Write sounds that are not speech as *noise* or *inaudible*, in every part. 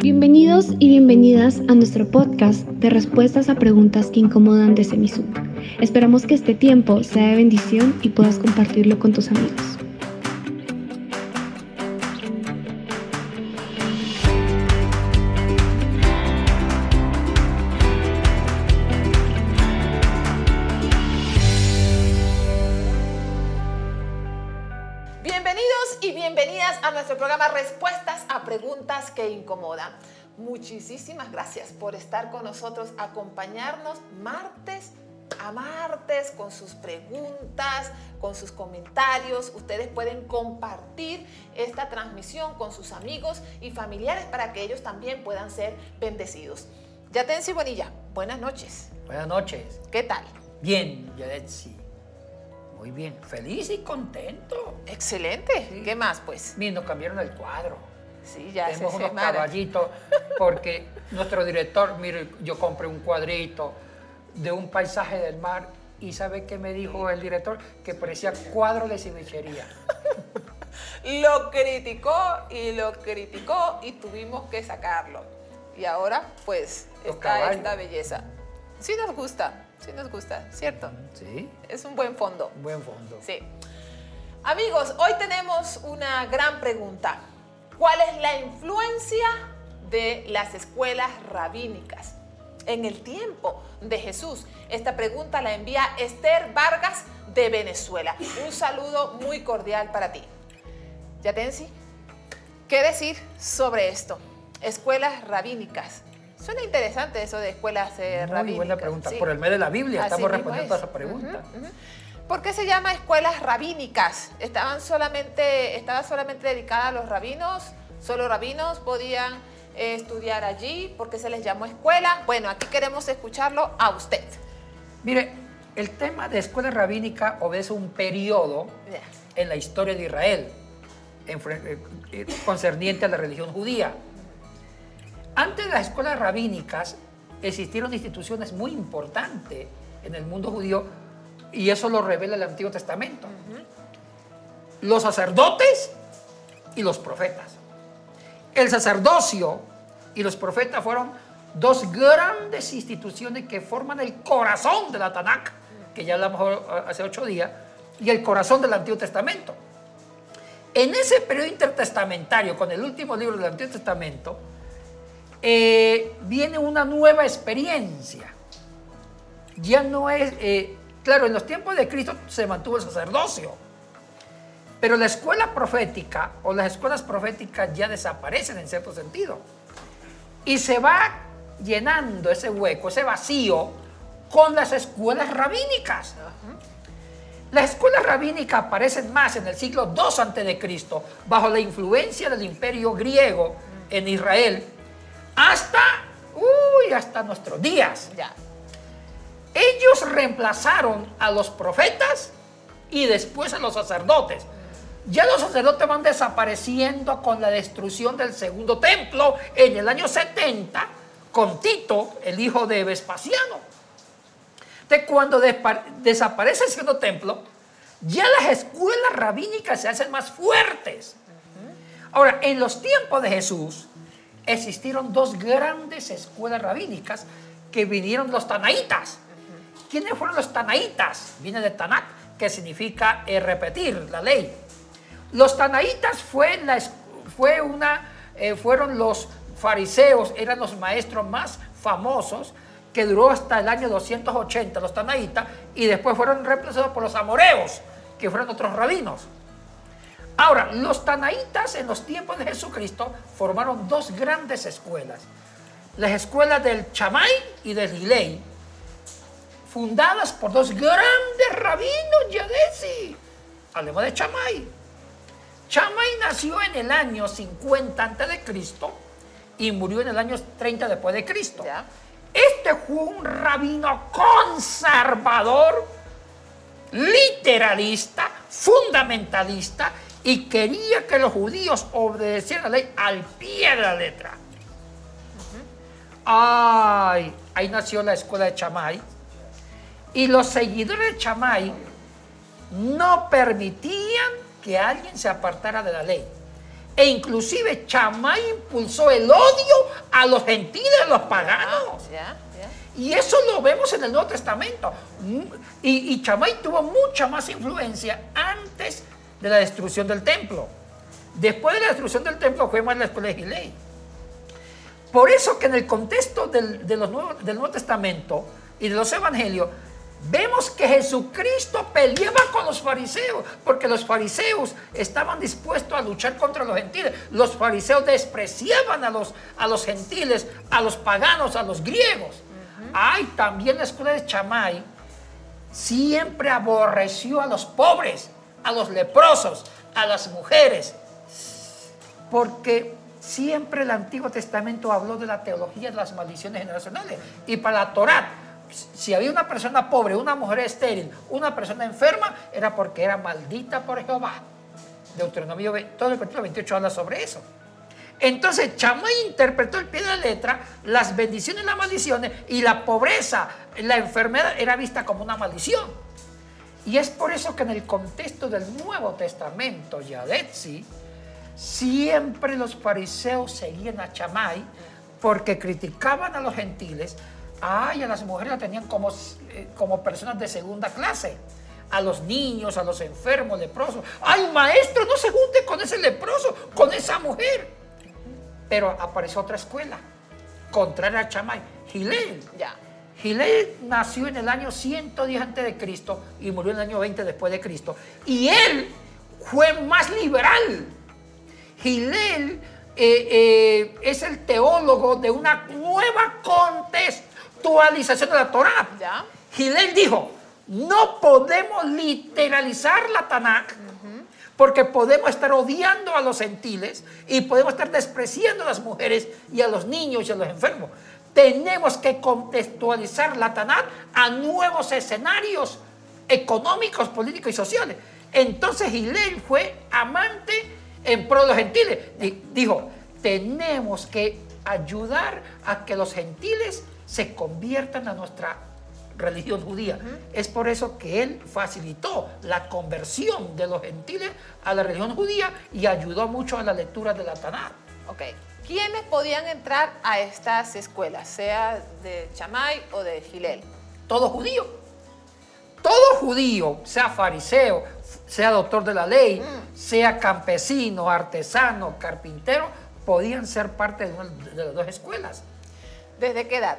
Bienvenidos y bienvenidas a nuestro podcast de respuestas a preguntas que incomodan de Semisub. Esperamos que este tiempo sea de bendición y puedas compartirlo con tus amigos. Muchísimas gracias por estar con nosotros, acompañarnos martes a martes con sus preguntas, con sus comentarios. Ustedes pueden compartir esta transmisión con sus amigos y familiares para que ellos también puedan ser bendecidos. Yatensi Bonilla, buenas noches. Buenas noches. ¿Qué tal? Bien, Yadetsi. Muy bien. Feliz y contento. Excelente. Sí. ¿Qué más, pues? Miren, nos cambiaron el cuadro. Sí, ya Tenemos unos semana. caballitos porque *laughs* nuestro director, mire, yo compré un cuadrito de un paisaje del mar y ¿sabe qué me dijo el director? Que parecía cuadro de cevichería. *laughs* Lo criticó y lo criticó y tuvimos que sacarlo. Y ahora, pues, Los está caballos. esta belleza. Sí nos gusta, sí nos gusta, ¿cierto? Sí, Es un buen fondo. buen fondo. Sí. Amigos, hoy tenemos una gran pregunta. ¿Cuál es la influencia de las escuelas rabínicas en el tiempo de Jesús? Esta pregunta la envía Esther Vargas de Venezuela. Un saludo muy cordial para ti. Yatensi, ¿qué decir sobre esto? Escuelas rabínicas. Suena interesante eso de escuelas eh, Muy rabínicas. buena pregunta. sí. Por el mes de la Biblia Así estamos respondiendo a es. esa pregunta. ¿Por qué se llama escuelas rabínicas? ¿Estaban solamente, ¿Estaba solamente dedicada a los rabinos? ¿Solo rabinos podían eh, estudiar allí? ¿Por qué se les llamó escuela? Bueno, aquí queremos escucharlo a usted. Mire, el tema de escuela rabínica obedece un periodo en la historia de Israel en eh, eh, concerniente a la religión judía. Antes de las escuelas rabínicas existieron instituciones muy importantes en el mundo judío y eso lo revela el Antiguo Testamento. Los sacerdotes y los profetas. El sacerdocio y los profetas fueron dos grandes instituciones que forman el corazón de la Tanakh, que ya hablamos hace ocho días, y el corazón del Antiguo Testamento. En ese periodo intertestamentario, con el último libro del Antiguo Testamento, eh, viene una nueva experiencia. Ya no es, eh, claro, en los tiempos de Cristo se mantuvo el sacerdocio, pero la escuela profética o las escuelas proféticas ya desaparecen en cierto sentido. Y se va llenando ese hueco, ese vacío, con las escuelas rabínicas. Las escuelas rabínicas aparecen más en el siglo II a.C., bajo la influencia del imperio griego en Israel, hasta, uy, hasta nuestros días. Ya. Ellos reemplazaron a los profetas y después a los sacerdotes. Ya los sacerdotes van desapareciendo con la destrucción del segundo templo en el año 70 con Tito, el hijo de Vespasiano. De cuando desaparece el segundo templo, ya las escuelas rabínicas se hacen más fuertes. Ahora, en los tiempos de Jesús existieron dos grandes escuelas rabínicas que vinieron los tanaítas. ¿Quiénes fueron los tanaítas? Viene de Tanakh, que significa eh, repetir la ley. Los tanaítas fue una, eh, fueron los fariseos, eran los maestros más famosos, que duró hasta el año 280, los tanaítas, y después fueron reemplazados por los amoreos, que fueron otros rabinos. Ahora, los tanaítas en los tiempos de Jesucristo formaron dos grandes escuelas. Las escuelas del Chamay y del Gilei, fundadas por dos grandes rabinos, Yadesi. Hablemos de Chamay. Chamay nació en el año 50 a.C. y murió en el año 30 después de Cristo. Ya. Este fue un rabino conservador, literalista, fundamentalista y quería que los judíos obedecieran la ley al pie de la letra. Ay, ahí nació la escuela de Chamay. Y los seguidores de Chamay no permitían que alguien se apartara de la ley. E inclusive Chamay impulsó el odio a los gentiles, a los paganos. Ya. Y eso lo vemos en el Nuevo Testamento. Mm, Y, y Chamay tuvo mucha más influencia antes de la destrucción del templo. Después de la destrucción del templo fue más la escuela de Gilei. Por eso que en el contexto del, de los nuevos- del Nuevo Testamento y de los Evangelios, vemos que Jesucristo peleaba con los fariseos, porque los fariseos estaban dispuestos a luchar contra los gentiles. Los fariseos despreciaban a los, a los gentiles, a los paganos, a los griegos. Hay también la escuela de Chamay, siempre aborreció a los pobres, a los leprosos, a las mujeres, porque siempre el Antiguo Testamento habló de la teología de las maldiciones generacionales. Y para la Torá, si había una persona pobre, una mujer estéril, una persona enferma, era porque era maldita por Jehová. Deuteronomio, todo el capítulo 28 habla sobre eso. Entonces Chamay interpretó el pie de la letra, las bendiciones y las maldiciones, y la pobreza, la enfermedad era vista como una maldición. Y es por eso que en el contexto del Nuevo Testamento, Yadetzi, siempre los fariseos seguían a Chamay porque criticaban a los gentiles, ay, a las mujeres la tenían como, eh, como personas de segunda clase, a los niños, a los enfermos, leprosos. Ay, maestro, no se junte con ese leproso, con esa mujer. Pero apareció otra escuela, contraria a Chamay, Gilel. Ya. Gilel nació en el año 110 antes de Cristo y murió en el año 20 después de Cristo. Y él fue más liberal. Gilel eh, eh, es el teólogo de una nueva contextualización de la Torá. Gilel dijo, no podemos literalizar la Tanakh porque podemos estar odiando a los gentiles y podemos estar despreciando a las mujeres y a los niños y a los enfermos. Tenemos que contextualizar la Tanakh a nuevos escenarios económicos, políticos y sociales. Entonces Gilel fue amante en pro de los gentiles. Di- Dijo, tenemos que ayudar a que los gentiles se conviertan a nuestra religión judía. Es por eso que él facilitó la conversión de los gentiles a la religión judía y ayudó mucho a la lectura de la Tanakh. Ok. ¿Quiénes podían entrar a estas escuelas, sea de Chamay o de Gilel? Todo judío. Todo judío, sea fariseo, sea doctor de la ley, sea campesino, artesano, carpintero, podían ser parte de, una- de las dos escuelas. ¿Desde qué edad?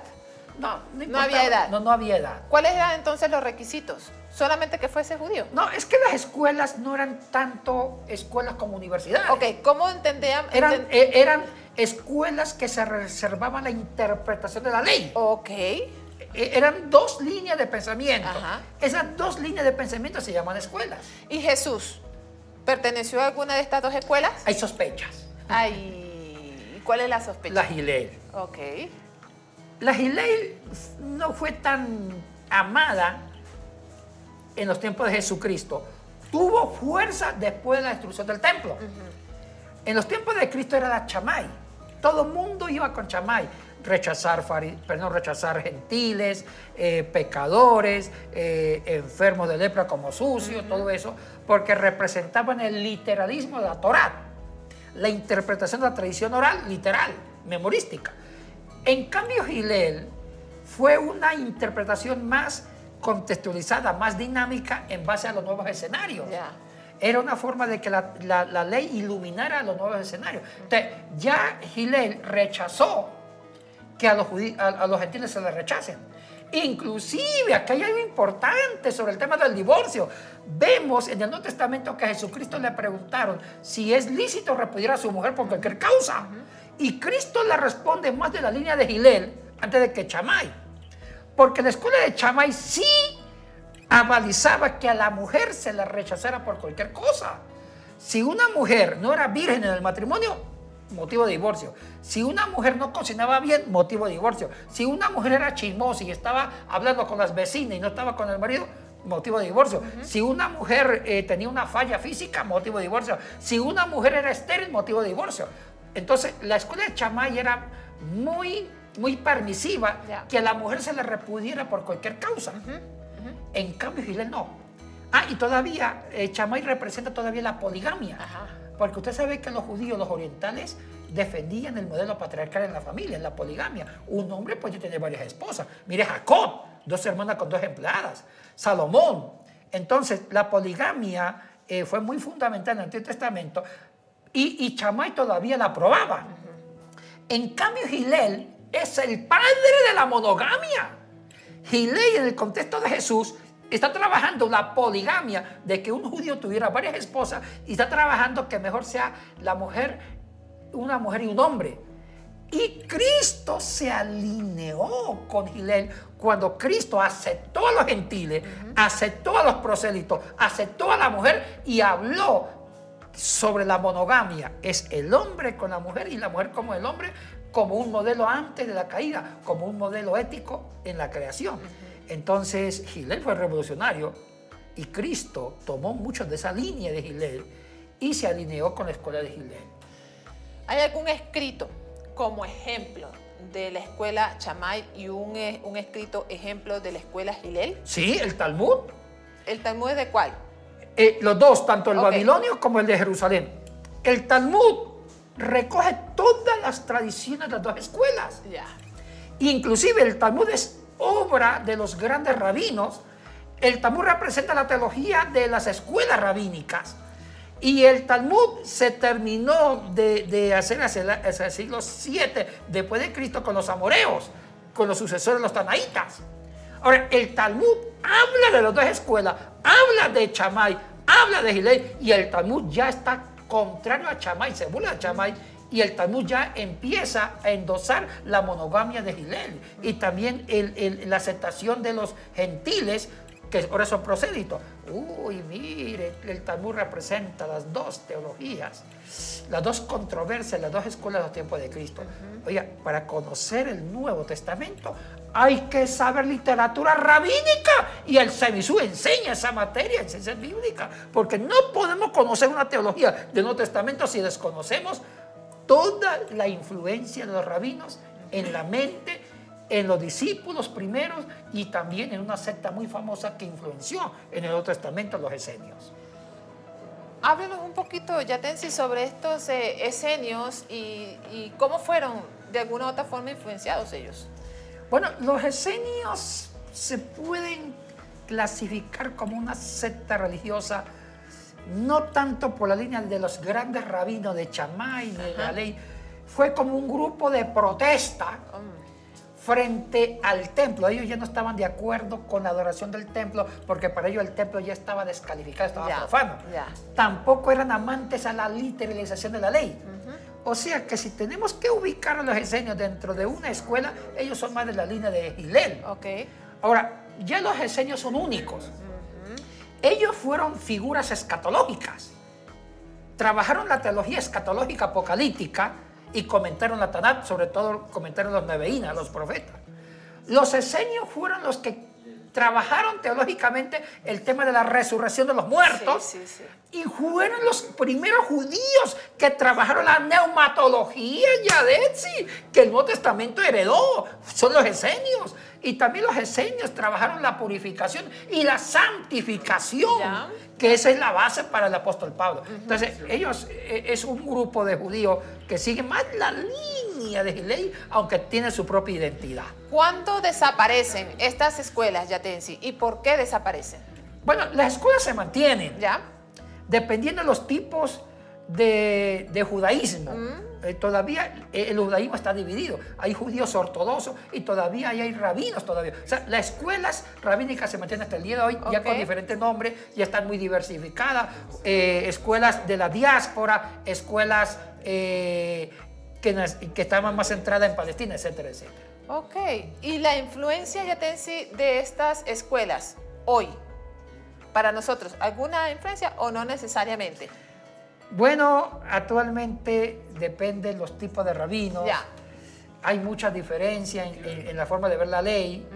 No, No había edad. No, no había edad. ¿Cuáles eran entonces los requisitos? Solamente que fuese judío. No, es que las escuelas no eran tanto escuelas como universidades. Ok, ¿cómo entendían? Eran, eh, eran escuelas que se reservaban la interpretación de la ley. ok, Eh, Eran dos líneas de pensamiento. Ajá. Esas dos líneas de pensamiento se llaman escuelas. ¿y Jesús perteneció a alguna de estas dos escuelas? Hay sospechas. Ay, ¿y ¿cuál es la sospecha? La Gilel. Ok, La Gilel no fue tan amada en los tiempos de Jesucristo. Tuvo fuerza después de la destrucción del templo. En los tiempos de Cristo era la chamay. Todo el mundo iba con chamay. Rechazar, perdón, rechazar gentiles, eh, pecadores, eh, enfermos de lepra como sucios, todo eso, porque representaban el literalismo de la Torá, la interpretación de la tradición oral, literal, memorística. En cambio, Gilel fue una interpretación más contextualizada, más dinámica en base a los nuevos escenarios. Ya. Era una forma de que la, la- la ley iluminara los nuevos escenarios. Entonces, ya Gilel rechazó que a los, a, a los gentiles se les rechacen. Inclusive, acá hay algo importante sobre el tema del divorcio. Vemos en el Nuevo Testamento que a Jesucristo le preguntaron si es lícito repudiar a su mujer por cualquier causa. Y Cristo le responde más de la línea de Gilel antes de que Chamay. Porque la escuela de Chamay sí avalizaba que a la mujer se la rechazara por cualquier cosa. Si una mujer no era virgen en el matrimonio, motivo de divorcio. Si una mujer no cocinaba bien, motivo de divorcio. Si una mujer era chismosa y estaba hablando con las vecinas y no estaba con el marido, motivo de divorcio. Si una mujer eh, tenía una falla física, motivo de divorcio. Si una mujer era estéril, motivo de divorcio. Entonces, la escuela de Chamay era muy, muy permisiva que a la mujer se le repudiera por cualquier causa. En cambio, Gilel no. Ah, y todavía, eh, Chamay representa todavía la poligamia. Ajá. Porque usted sabe que los judíos, los orientales, defendían el modelo patriarcal en la familia, en la poligamia. Un hombre puede tener varias esposas. Mire Jacob, dos hermanas con dos empleadas. Salomón. Entonces, la poligamia eh, fue muy fundamental en el Antiguo Testamento y, y Chamay todavía la aprobaba. En cambio, Gilel es el padre de la monogamia. Gilel, en el contexto de Jesús, está trabajando la poligamia de que un judío tuviera varias esposas y está trabajando que mejor sea la mujer, una mujer y un hombre. Y Cristo se alineó con Gilel cuando Cristo aceptó a los gentiles, aceptó a los prosélitos, aceptó a la mujer y habló sobre la monogamia. Es el hombre con la mujer y la mujer como el hombre, como un modelo antes de la caída, como un modelo ético en la creación. Entonces, Gilel fue revolucionario y Cristo tomó mucho de esa línea de Gilel y se alineó con la escuela de Gilel. ¿Hay algún escrito como ejemplo de la escuela Chamay y un, eh, un escrito ejemplo de la escuela Gilel? Sí, el Talmud. ¿El Talmud es de cuál? Eh, los dos, tanto el babilonio como el de Jerusalén. El Talmud recoge todas las tradiciones de las dos escuelas. Ya. Inclusive el Talmud es obra de los grandes rabinos. El Talmud representa la teología de las escuelas rabínicas. Y el Talmud se terminó de, de hacer hacia, el siglo VII después de Cristo con los amoreos, con los sucesores de los tanaitas. Ahora, el Talmud habla de las dos escuelas, habla de Chamay, habla de Gilel, y el Talmud ya está contrario a Chamay, se burla de Chamay, y el Talmud ya empieza a endosar la monogamia de Gilel, y también la aceptación de los gentiles, que ahora son prosélitos. Uy, mire, el Talmud representa las dos teologías, las dos controversias, las dos escuelas de los tiempos de Cristo. Oiga, para conocer el Nuevo Testamento hay que saber literatura rabínica y el Semisú enseña esa materia en ciencia bíblica, porque no podemos conocer una teología del Nuevo Testamento si desconocemos toda la influencia de los rabinos en la mente, en los discípulos primeros y también en una secta muy famosa que influenció en el Nuevo Testamento los esenios. Háblenos un poquito, Yatensi, sobre estos eh, esenios y, y cómo fueron de alguna u otra forma influenciados ellos. Bueno, los esenios se pueden clasificar como una secta religiosa, no tanto por la línea de los grandes rabinos de Chamay de la ley, fue como un grupo de protesta frente al templo. Ellos ya no estaban de acuerdo con la adoración del templo porque para ellos el templo ya estaba descalificado, estaba Ya, profano. ya. Tampoco eran amantes a la literalización de la ley. O sea que si tenemos que ubicar a los esenios dentro de una escuela, ellos son más de la línea de Gilel. Ok. Ahora, ya los esenios son únicos. Ellos fueron figuras escatológicas. Trabajaron la teología escatológica apocalíptica y comentaron la Tanat, sobre todo comentaron los Neveínas, los profetas. Los esenios fueron los que trabajaron teológicamente el tema de la resurrección de los muertos Sí, sí, sí. y fueron los primeros judíos que trabajaron la neumatología, Yadetsi, que el Nuevo Testamento heredó. Son los esenios. Y también los esenios trabajaron la purificación y la santificación, Ya. que esa es la base para el apóstol Pablo. Entonces, ellos eh, es un grupo de judíos que siguen más la línea de ley, aunque tienen su propia identidad. ¿Cuándo desaparecen estas escuelas, Yatensi? ¿Y por qué desaparecen? Bueno, las escuelas se mantienen. ¿Ya? dependiendo de los tipos de, de judaísmo. Eh, todavía eh, el judaísmo está dividido. Hay judíos ortodoxos y todavía hay, hay rabinos todavía. O sea, las escuelas rabínicas se mantienen hasta el día de hoy, ya con diferentes nombres, ya están muy diversificadas. Eh, escuelas de la diáspora, escuelas eh, que, que estaban más centradas en Palestina, etcétera, etcétera. Ok. ¿Y la influencia, Yatensi, de estas escuelas hoy? Para nosotros, ¿alguna influencia o no necesariamente? Bueno, actualmente depende los tipos de rabinos. Ya. Hay mucha diferencia en, en- en la forma de ver la ley.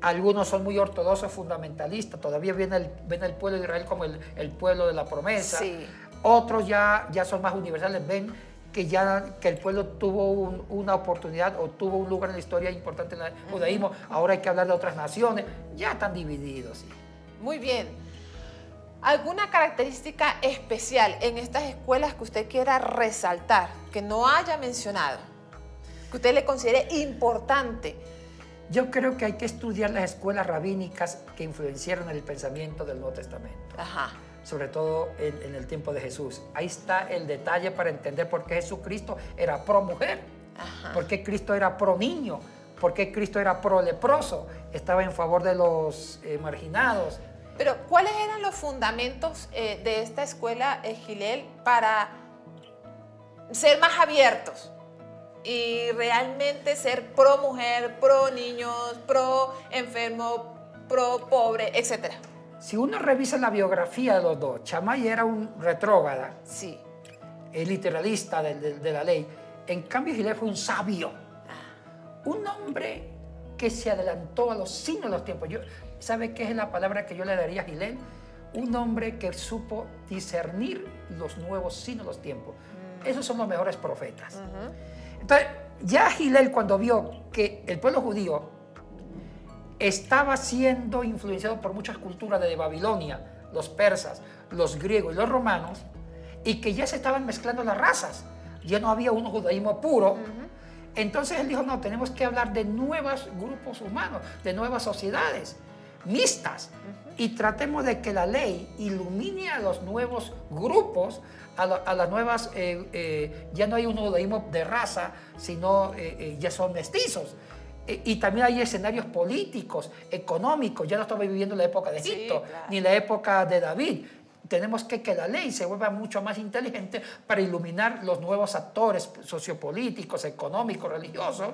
Algunos son muy ortodoxos, fundamentalistas. Todavía ven el, ven el pueblo de Israel como el, el pueblo de la promesa. Sí. Otros ya, ya son más universales. Ven que ya que el pueblo tuvo un- una oportunidad o tuvo un lugar en la historia importante en el judaísmo. Ahora hay que hablar de otras naciones. Ya están divididos. sí. Muy bien. ¿Alguna característica especial en estas escuelas que usted quiera resaltar, que no haya mencionado, que usted le considere importante? Yo creo que hay que estudiar las escuelas rabínicas que influenciaron el pensamiento del Nuevo Testamento. Ajá. Sobre todo en, en el tiempo de Jesús. Ahí está el detalle para entender por qué Jesucristo era pro mujer, Ajá. por qué Cristo era pro niño, por qué Cristo era pro leproso, estaba en favor de los eh, marginados. Pero, ¿cuáles eran los fundamentos eh, de esta escuela eh, Gilel para ser más abiertos y realmente ser pro mujer, pro niños, pro enfermo, pro pobre, etcétera? Si uno revisa la biografía de los dos, Chamay era un retrógrada, Sí. el literalista de, de- de la ley. En cambio, Gilel fue un sabio, un hombre que se adelantó a los signos de los tiempos. Yo, ¿Sabe qué es la palabra que yo le daría a Gilel? Un hombre que supo discernir los nuevos signos los tiempos. Esos son los mejores profetas. Entonces, ya Gilel cuando vio que el pueblo judío estaba siendo influenciado por muchas culturas de Babilonia, los persas, los griegos y los romanos, y que ya se estaban mezclando las razas, ya no había un judaísmo puro. Entonces él dijo, no, tenemos que hablar de nuevos grupos humanos, de nuevas sociedades mixtas, y tratemos de que la ley ilumine a los nuevos grupos, a, la- a las nuevas, eh, eh, ya no hay un judaísmo de raza, sino eh, ya son mestizos. Y también hay escenarios políticos, económicos, ya no estamos viviendo la época de Sí, Egipto, claro. ni la época de David. Tenemos que que la ley se vuelva mucho más inteligente para iluminar los nuevos actores sociopolíticos, económicos, religiosos.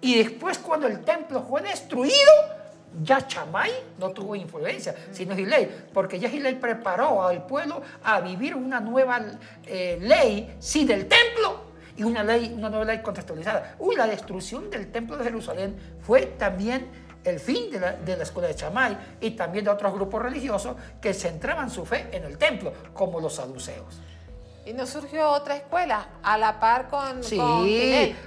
Y después cuando el templo fue destruido, ya Chamay no tuvo influencia, sino Gilel, porque ya Gilel preparó al pueblo a vivir una nueva eh, ley sin el templo y una ley, una nueva ley contextualizada. Uy, la destrucción del templo de Jerusalén fue también el fin de la, de la escuela de Chamay y también de otros grupos religiosos que centraban su fe en el templo, como los saduceos. ¿Y no surgió otra escuela a la par con, Sí, con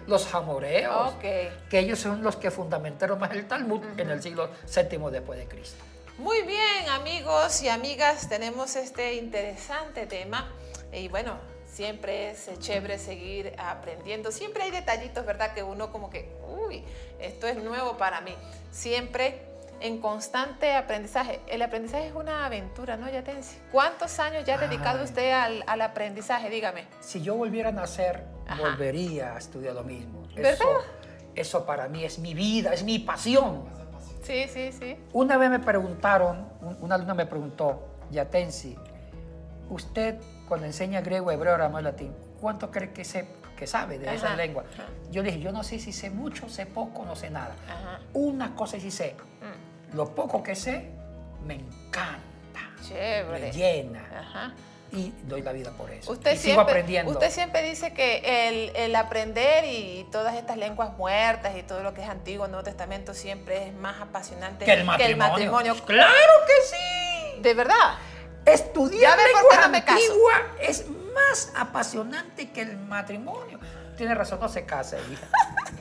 los jamoreos, Ok. que ellos son los que fundamentaron más el Talmud en el siglo VII después de Cristo. Muy bien, amigos y amigas, tenemos este interesante tema y bueno, siempre es chévere seguir aprendiendo. Siempre hay detallitos, ¿verdad? Que uno como que, uy, esto es nuevo para mí. Siempre en constante aprendizaje. El aprendizaje es una aventura, ¿no, Yatensi? ¿Cuántos años ya ha dedicado usted al, al aprendizaje? Dígame. Si yo volviera a nacer, Ajá. volvería a estudiar lo mismo. ¿Verdad? Eso, eso para mí es mi vida, es mi pasión. Sí, sí, sí. Una vez me preguntaron, un- una alumna me preguntó, Yatensi, usted cuando enseña griego, hebreo, arameo, latín, ¿cuánto cree que, se, que sabe de Ajá, esa lengua? Yo le dije, yo no sé si sé mucho, sé poco, no sé nada. Ajá. Una cosa sí sé, Mm, lo poco que sé me encanta, me chévere. llena Ajá. y doy la vida por eso. Usted y sigo siempre, aprendiendo. usted siempre dice que el, el aprender y todas estas lenguas muertas y todo lo que es antiguo, Nuevo Testamento, siempre es más apasionante que el matrimonio. matrimonio. ¡Claro que sí! De verdad. Estudiar Ya ve por lengua qué no me es más apasionante que el matrimonio. Tiene razón, no se case, hija.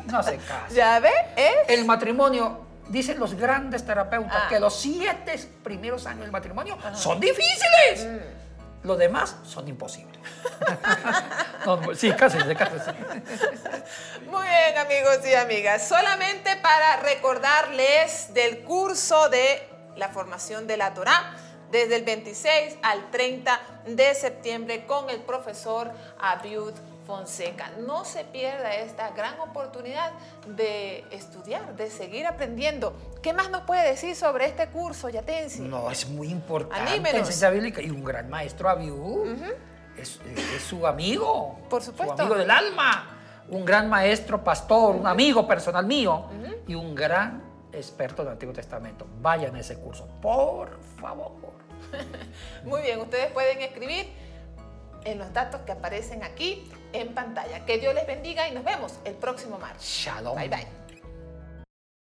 No se *laughs* case. ¿Ya ve? ¿Eh? El matrimonio, dicen los grandes terapeutas, Ah. que los siete primeros años del matrimonio son difíciles. Mm. Los demás son imposibles. *laughs* No, no, sí, cásense, cásense. Muy bien, amigos y amigas. Solamente para recordarles del curso de la formación de la Torá desde el 26 al 30 de septiembre con el profesor Abiud Fonseca. No se pierda esta gran oportunidad de estudiar, de seguir aprendiendo. ¿Qué más nos puede decir sobre este curso, Yatensi? No, es muy importante. Anímenos. enseñanza bíblica. Y un gran maestro, Abiú, es, es su amigo. Por supuesto. Su amigo del alma. Un gran maestro, pastor, un amigo personal mío. Y un gran experto del Antiguo Testamento. Vayan a ese curso, por favor. *laughs* Muy bien, ustedes pueden escribir en los datos que aparecen aquí en pantalla. Que Dios les bendiga y nos vemos el próximo martes. Shalom. Bye bye.